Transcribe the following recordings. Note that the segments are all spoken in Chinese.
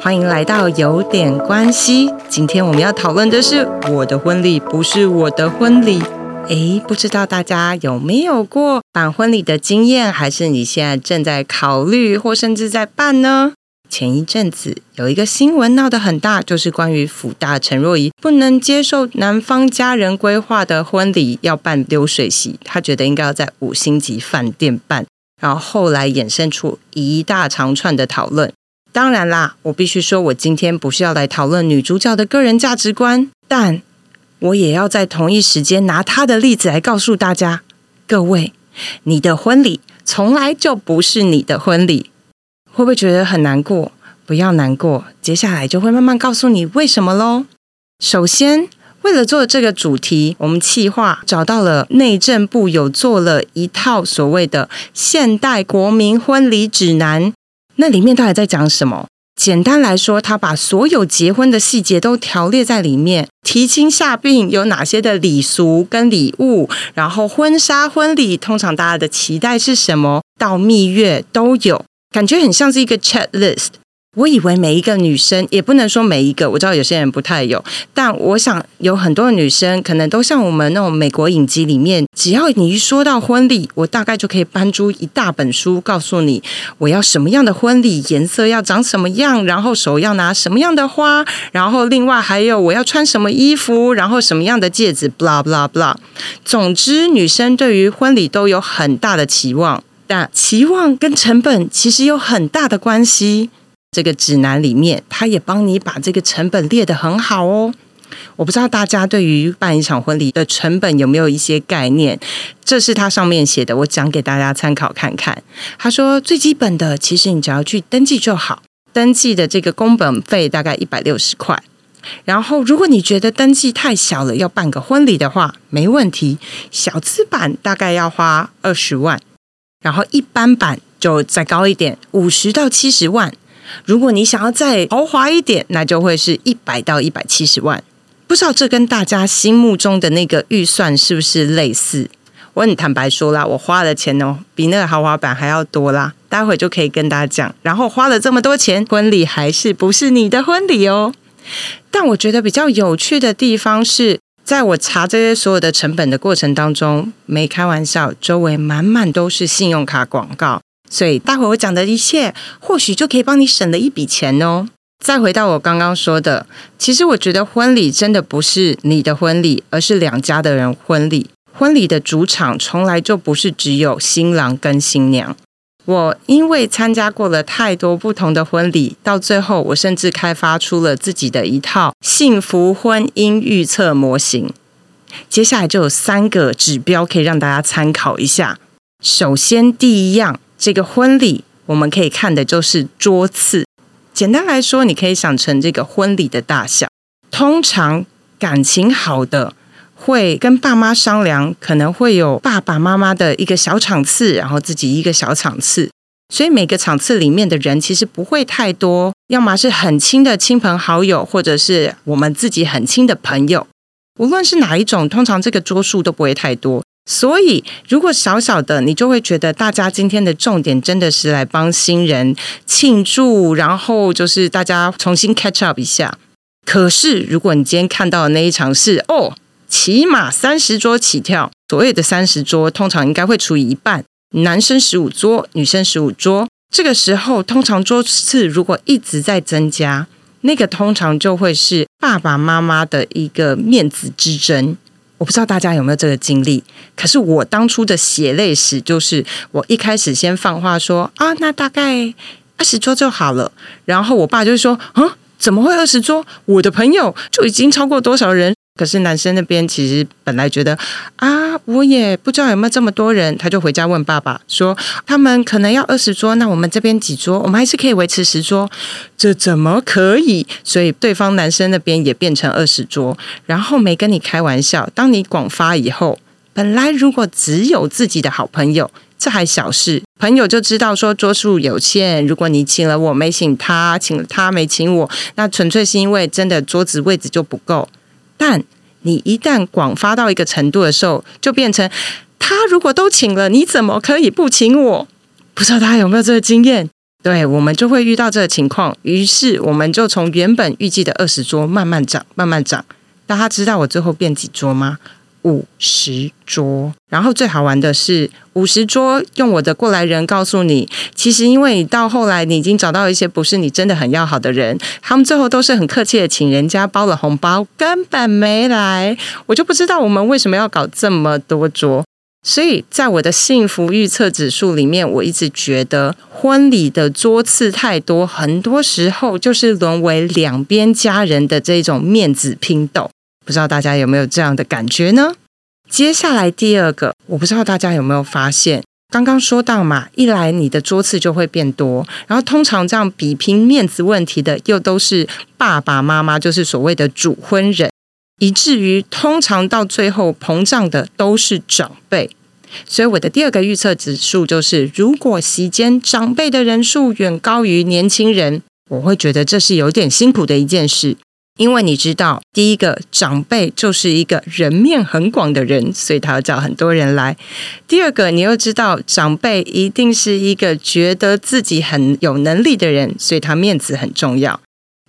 欢迎来到有点关系。今天我们要讨论的是我的婚礼不是我的婚礼。诶，不知道大家有没有过办婚礼的经验，还是你现在正在考虑，或甚至在办呢？前一阵子有一个新闻闹得很大，就是关于辅大陈若仪不能接受男方家人规划的婚礼要办流水席，他觉得应该要在五星级饭店办，然后后来衍生出一大长串的讨论。当然啦，我必须说，我今天不是要来讨论女主角的个人价值观，但我也要在同一时间拿她的例子来告诉大家：各位，你的婚礼从来就不是你的婚礼。会不会觉得很难过？不要难过，接下来就会慢慢告诉你为什么喽。首先，为了做这个主题，我们企划找到了内政部有做了一套所谓的现代国民婚礼指南。那里面到底在讲什么？简单来说，他把所有结婚的细节都条列在里面，提亲下聘有哪些的礼俗跟礼物，然后婚纱婚礼通常大家的期待是什么，到蜜月都有。感觉很像是一个 checklist。我以为每一个女生，也不能说每一个，我知道有些人不太有，但我想有很多的女生可能都像我们那种美国影集里面，只要你一说到婚礼，我大概就可以搬出一大本书，告诉你我要什么样的婚礼，颜色要长什么样，然后手要拿什么样的花，然后另外还有我要穿什么衣服，然后什么样的戒指，blah blah blah。总之，女生对于婚礼都有很大的期望。但期望跟成本其实有很大的关系。这个指南里面，他也帮你把这个成本列得很好哦。我不知道大家对于办一场婚礼的成本有没有一些概念？这是他上面写的，我讲给大家参考看看。他说最基本的，其实你只要去登记就好，登记的这个工本费大概一百六十块。然后，如果你觉得登记太小了，要办个婚礼的话，没问题，小资版大概要花二十万。然后一般版就再高一点，五十到七十万。如果你想要再豪华一点，那就会是一百到一百七十万。不知道这跟大家心目中的那个预算是不是类似？我很坦白说啦，我花的钱哦，比那个豪华版还要多啦。待会就可以跟大家讲。然后花了这么多钱，婚礼还是不是你的婚礼哦？但我觉得比较有趣的地方是。在我查这些所有的成本的过程当中，没开玩笑，周围满满都是信用卡广告，所以待会我讲的一切，或许就可以帮你省了一笔钱哦。再回到我刚刚说的，其实我觉得婚礼真的不是你的婚礼，而是两家的人婚礼。婚礼的主场从来就不是只有新郎跟新娘。我因为参加过了太多不同的婚礼，到最后我甚至开发出了自己的一套幸福婚姻预测模型。接下来就有三个指标可以让大家参考一下。首先，第一样，这个婚礼我们可以看的就是桌次。简单来说，你可以想成这个婚礼的大小。通常感情好的。会跟爸妈商量，可能会有爸爸妈妈的一个小场次，然后自己一个小场次，所以每个场次里面的人其实不会太多，要么是很亲的亲朋好友，或者是我们自己很亲的朋友。无论是哪一种，通常这个桌数都不会太多。所以如果小小的，你就会觉得大家今天的重点真的是来帮新人庆祝，然后就是大家重新 catch up 一下。可是如果你今天看到的那一场是哦。起码三十桌起跳，所谓的三十桌，通常应该会除以一半，男生十五桌，女生十五桌。这个时候，通常桌次如果一直在增加，那个通常就会是爸爸妈妈的一个面子之争。我不知道大家有没有这个经历，可是我当初的血泪史就是，我一开始先放话说啊，那大概二十桌就好了，然后我爸就说啊，怎么会二十桌？我的朋友就已经超过多少人？可是男生那边其实本来觉得啊，我也不知道有没有这么多人，他就回家问爸爸说，他们可能要二十桌，那我们这边几桌，我们还是可以维持十桌，这怎么可以？所以对方男生那边也变成二十桌，然后没跟你开玩笑。当你广发以后，本来如果只有自己的好朋友，这还小事，朋友就知道说桌数有限，如果你请了我没请他，请了他没请我，那纯粹是因为真的桌子位置就不够。但你一旦广发到一个程度的时候，就变成他如果都请了，你怎么可以不请我？不知道大家有没有这个经验？对，我们就会遇到这个情况，于是我们就从原本预计的二十桌慢慢涨，慢慢涨。大家知道我最后变几桌吗？五十桌。然后最好玩的是，五十桌用我的过来人告诉你，其实因为你到后来你已经找到一些不是你真的很要好的人，他们最后都是很客气的请人家包了红包，根本没来。我就不知道我们为什么要搞这么多桌。所以在我的幸福预测指数里面，我一直觉得婚礼的桌次太多，很多时候就是沦为两边家人的这种面子拼斗。不知道大家有没有这样的感觉呢？接下来第二个，我不知道大家有没有发现，刚刚说到嘛，一来你的桌次就会变多，然后通常这样比拼面子问题的，又都是爸爸妈妈，就是所谓的主婚人。以至于通常到最后膨胀的都是长辈，所以我的第二个预测指数就是，如果席间长辈的人数远高于年轻人，我会觉得这是有点辛苦的一件事。因为你知道，第一个长辈就是一个人面很广的人，所以他要叫很多人来；第二个，你又知道长辈一定是一个觉得自己很有能力的人，所以他面子很重要。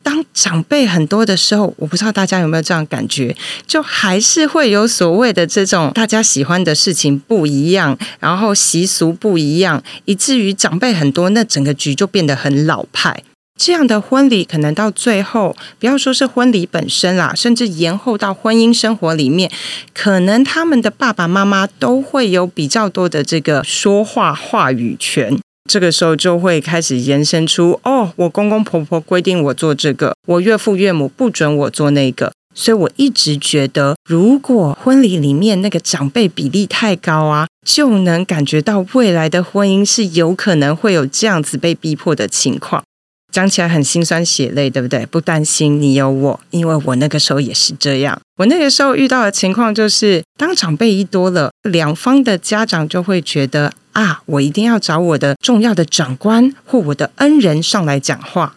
当长辈很多的时候，我不知道大家有没有这样感觉，就还是会有所谓的这种大家喜欢的事情不一样，然后习俗不一样，以至于长辈很多，那整个局就变得很老派。这样的婚礼可能到最后，不要说是婚礼本身啦，甚至延后到婚姻生活里面，可能他们的爸爸妈妈都会有比较多的这个说话话语权。这个时候就会开始延伸出哦，我公公婆婆规定我做这个，我岳父岳母不准我做那个，所以我一直觉得，如果婚礼里面那个长辈比例太高啊，就能感觉到未来的婚姻是有可能会有这样子被逼迫的情况。讲起来很心酸血泪，对不对？不担心，你有我，因为我那个时候也是这样。我那个时候遇到的情况就是，当长辈一多了，两方的家长就会觉得啊，我一定要找我的重要的长官或我的恩人上来讲话。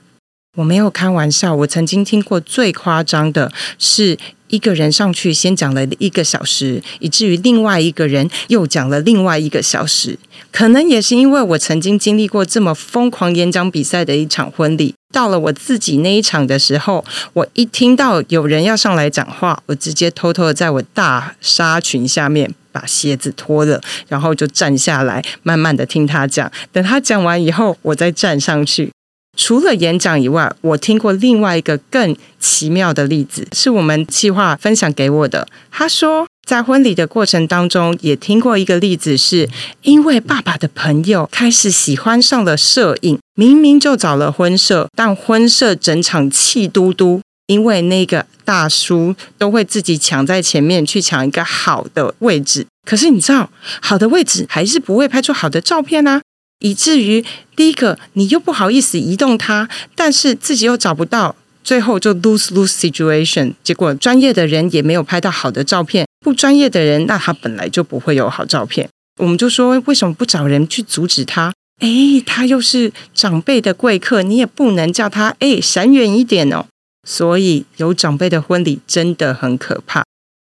我没有开玩笑，我曾经听过最夸张的是。一个人上去先讲了一个小时，以至于另外一个人又讲了另外一个小时。可能也是因为我曾经经历过这么疯狂演讲比赛的一场婚礼，到了我自己那一场的时候，我一听到有人要上来讲话，我直接偷偷的在我大纱裙下面把鞋子脱了，然后就站下来，慢慢的听他讲。等他讲完以后，我再站上去。除了演讲以外，我听过另外一个更奇妙的例子，是我们计划分享给我的。他说，在婚礼的过程当中，也听过一个例子，是因为爸爸的朋友开始喜欢上了摄影，明明就找了婚摄，但婚摄整场气嘟嘟，因为那个大叔都会自己抢在前面去抢一个好的位置，可是你知道，好的位置还是不会拍出好的照片啊。以至于第一个你又不好意思移动它，但是自己又找不到，最后就 lose lose situation。结果专业的人也没有拍到好的照片，不专业的人那他本来就不会有好照片。我们就说为什么不找人去阻止他？哎，他又是长辈的贵客，你也不能叫他哎闪远一点哦。所以有长辈的婚礼真的很可怕，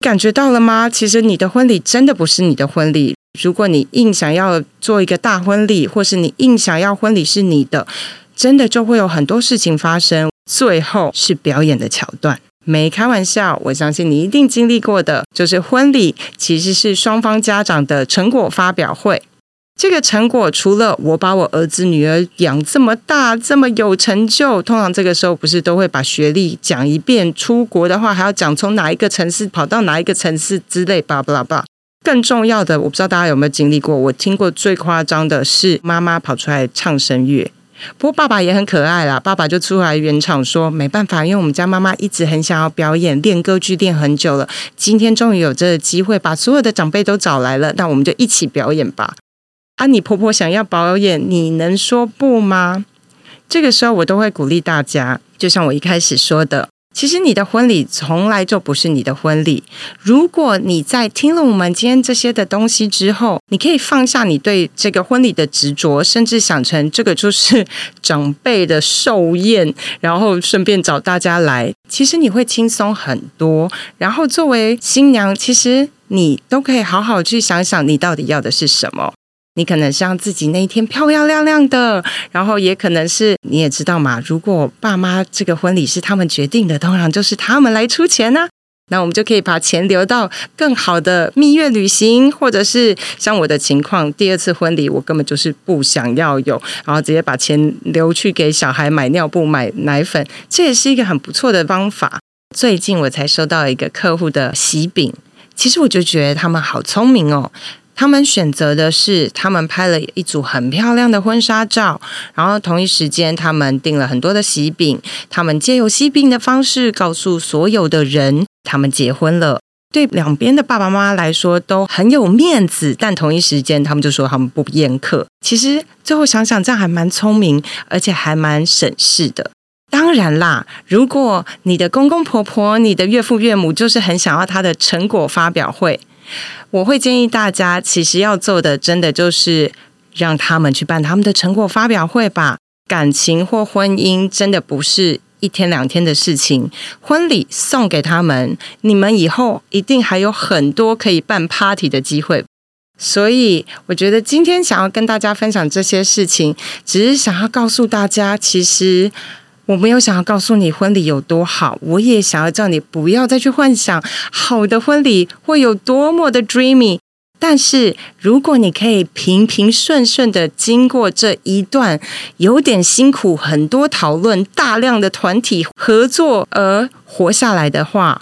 感觉到了吗？其实你的婚礼真的不是你的婚礼。如果你硬想要做一个大婚礼，或是你硬想要婚礼是你的，真的就会有很多事情发生。最后是表演的桥段，没开玩笑。我相信你一定经历过的，就是婚礼其实是双方家长的成果发表会。这个成果除了我把我儿子女儿养这么大，这么有成就，通常这个时候不是都会把学历讲一遍？出国的话还要讲从哪一个城市跑到哪一个城市之类，叭叭叭。更重要的，我不知道大家有没有经历过。我听过最夸张的是妈妈跑出来唱声乐，不过爸爸也很可爱啦。爸爸就出来圆场说：“没办法，因为我们家妈妈一直很想要表演，练歌剧练很久了。今天终于有这个机会，把所有的长辈都找来了，那我们就一起表演吧。”啊，你婆婆想要表演，你能说不吗？这个时候我都会鼓励大家，就像我一开始说的。其实你的婚礼从来就不是你的婚礼。如果你在听了我们今天这些的东西之后，你可以放下你对这个婚礼的执着，甚至想成这个就是长辈的寿宴，然后顺便找大家来，其实你会轻松很多。然后作为新娘，其实你都可以好好去想想，你到底要的是什么。你可能是让自己那一天漂漂亮亮的，然后也可能是你也知道嘛，如果爸妈这个婚礼是他们决定的，当然就是他们来出钱呢。那我们就可以把钱留到更好的蜜月旅行，或者是像我的情况，第二次婚礼我根本就是不想要有，然后直接把钱留去给小孩买尿布、买奶粉，这也是一个很不错的方法。最近我才收到一个客户的喜饼，其实我就觉得他们好聪明哦。他们选择的是，他们拍了一组很漂亮的婚纱照，然后同一时间他们订了很多的喜饼，他们借由喜饼的方式告诉所有的人，他们结婚了。对两边的爸爸妈妈来说都很有面子，但同一时间他们就说他们不宴客。其实最后想想，这样还蛮聪明，而且还蛮省事的。当然啦，如果你的公公婆婆、你的岳父岳母就是很想要他的成果发表会。我会建议大家，其实要做的，真的就是让他们去办他们的成果发表会吧。感情或婚姻真的不是一天两天的事情，婚礼送给他们，你们以后一定还有很多可以办 party 的机会。所以，我觉得今天想要跟大家分享这些事情，只是想要告诉大家，其实。我没有想要告诉你婚礼有多好，我也想要叫你不要再去幻想好的婚礼会有多么的 dreamy。但是如果你可以平平顺顺的经过这一段有点辛苦、很多讨论、大量的团体合作而活下来的话，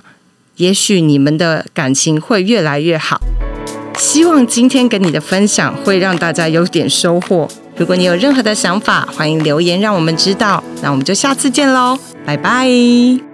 也许你们的感情会越来越好。希望今天跟你的分享会让大家有点收获。如果你有任何的想法，欢迎留言让我们知道。那我们就下次见喽，拜拜。